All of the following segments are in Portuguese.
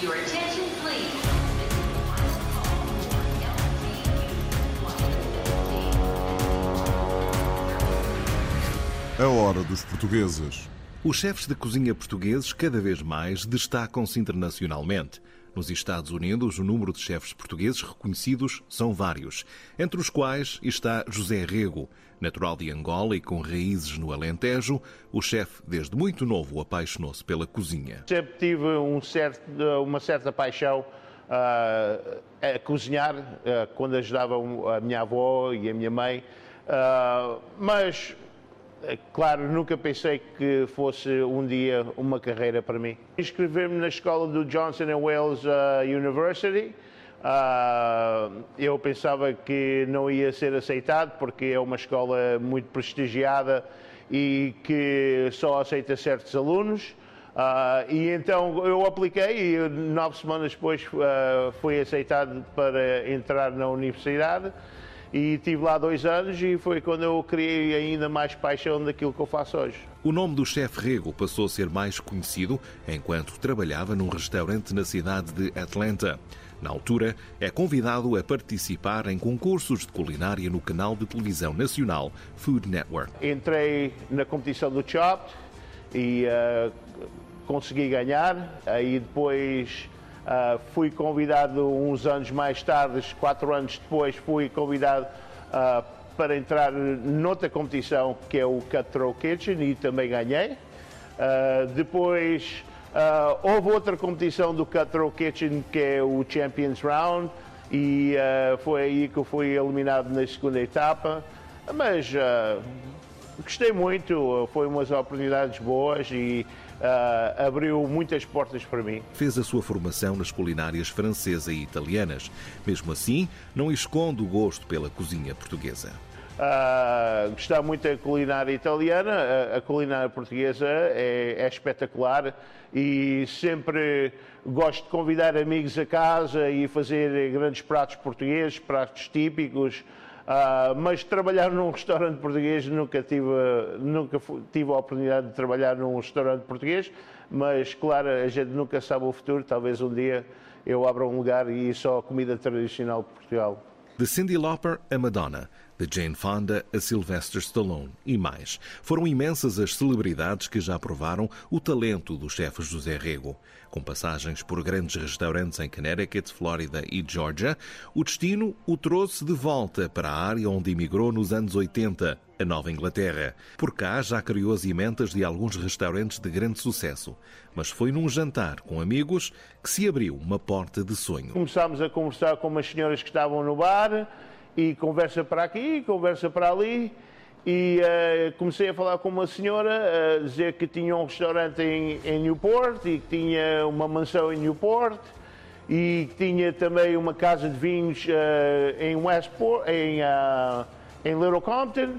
Your attention, please. A hora dos portugueses. Os chefes de cozinha portugueses cada vez mais destacam-se internacionalmente. Nos Estados Unidos, o número de chefes portugueses reconhecidos são vários, entre os quais está José Rego. Natural de Angola e com raízes no Alentejo, o chefe, desde muito novo, apaixonou-se pela cozinha. Sempre tive um certo, uma certa paixão uh, a cozinhar, uh, quando ajudava a minha avó e a minha mãe, uh, mas Claro, nunca pensei que fosse um dia uma carreira para mim. Inscrevi-me na escola do Johnson Wales uh, University. Uh, eu pensava que não ia ser aceitado porque é uma escola muito prestigiada e que só aceita certos alunos. E então eu apliquei e nove semanas depois fui aceitado para entrar na universidade e tive lá dois anos e foi quando eu criei ainda mais paixão daquilo que eu faço hoje. O nome do chefe Rego passou a ser mais conhecido enquanto trabalhava num restaurante na cidade de Atlanta. Na altura, é convidado a participar em concursos de culinária no canal de televisão nacional Food Network. Entrei na competição do Chopped e uh, consegui ganhar. Aí depois Uh, fui convidado uns anos mais tarde, quatro anos depois, fui convidado uh, para entrar noutra competição que é o Cutthroat Kitchen e também ganhei. Uh, depois houve outra competição do Cutthroat Kitchen que é o Champions Round e foi aí que eu fui eliminado na segunda etapa. Mas gostei muito, foi umas oportunidades boas e uh, abriu muitas portas para mim. Fez a sua formação nas culinárias francesa e italianas. Mesmo assim, não esconde o gosto pela cozinha portuguesa. Uh, gostar muito da culinária italiana, a, a culinária portuguesa é, é, espetacular e sempre gosto de convidar amigos a casa e fazer grandes pratos portugueses, pratos típicos. Uh, mas trabalhar num restaurante português nunca tive, nunca tive a oportunidade de trabalhar num restaurante português, mas claro, a gente nunca sabe o futuro, talvez um dia eu abra um lugar e só comida tradicional de Portugal. De Cindy Lauper a Madonna, de Jane Fonda a Sylvester Stallone e mais. Foram imensas as celebridades que já provaram o talento do chefe José Rego. Com passagens por grandes restaurantes em Connecticut, Flórida e Georgia, o destino o trouxe de volta para a área onde emigrou nos anos 80, a Nova Inglaterra. Por cá já criou as emendas de alguns restaurantes de grande sucesso, mas foi num jantar com amigos que se abriu uma porta de sonho. Começámos a conversar com umas senhoras que estavam no bar e conversa para aqui, conversa para ali. E uh, comecei a falar com uma senhora, a dizer que tinha um restaurante em, em Newport e que tinha uma mansão em Newport e que tinha também uma casa de vinhos uh, em Westport, em, uh, em Little Compton.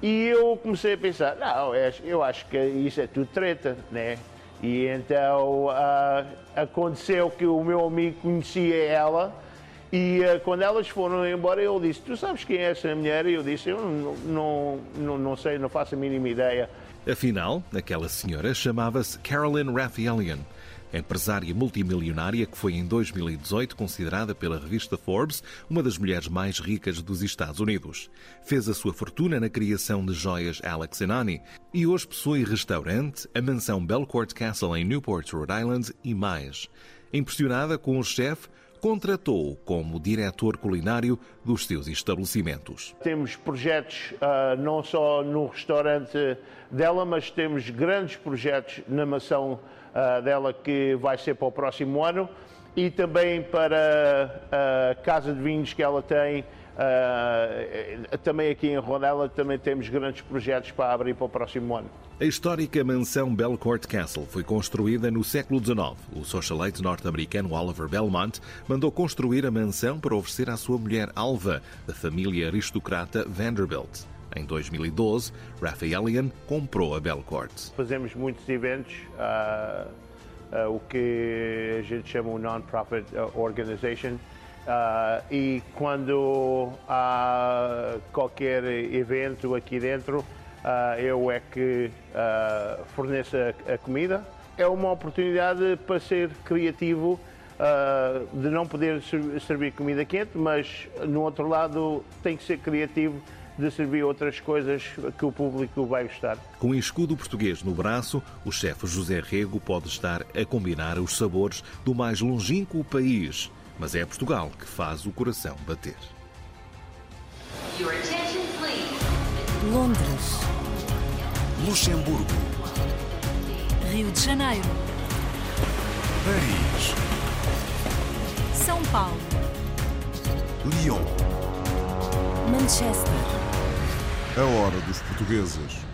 E eu comecei a pensar, não, eu acho que isso é tudo treta, né? E então aconteceu que o meu amigo conhecia ela e uh, quando elas foram embora, ele disse: Tu sabes quem é essa mulher? E eu disse: Eu não, não, não sei, não faço a mínima ideia. Afinal, aquela senhora chamava-se Carolyn Raphaelian, empresária multimilionária que foi em 2018 considerada pela revista Forbes uma das mulheres mais ricas dos Estados Unidos. Fez a sua fortuna na criação de joias Alex Anani e hoje possui restaurante, a mansão Belcourt Castle em Newport, Rhode Island e mais. Impressionada com o chefe, contratou como diretor culinário dos seus estabelecimentos. Temos projetos uh, não só no restaurante dela, mas temos grandes projetos na mansão uh, dela que vai ser para o próximo ano e também para a casa de vinhos que ela tem Uh, também aqui em Rodela também temos grandes projetos para abrir para o próximo ano. A histórica mansão Belcourt Castle foi construída no século XIX. O socialite norte-americano Oliver Belmont mandou construir a mansão para oferecer à sua mulher Alva, da família aristocrata Vanderbilt. Em 2012, Raphaelian comprou a Belcourt. Fazemos muitos eventos, uh, uh, o que a gente chama de non-profit organization. Uh, e quando há qualquer evento aqui dentro, uh, eu é que uh, forneço a, a, comida. É uma oportunidade para ser criativo de não poder ser- servir comida quente, mas no outro lado tem que ser criativo de servir outras coisas que o público vai gostar. Com o escudo português no braço, o chefe José Rego pode estar a combinar os sabores do mais longínquo país. Mas é Portugal que faz o coração bater. Londres, Luxemburgo, Rio de Janeiro, Paris, São Paulo, Lyon. Manchester, A hora dos portugueses.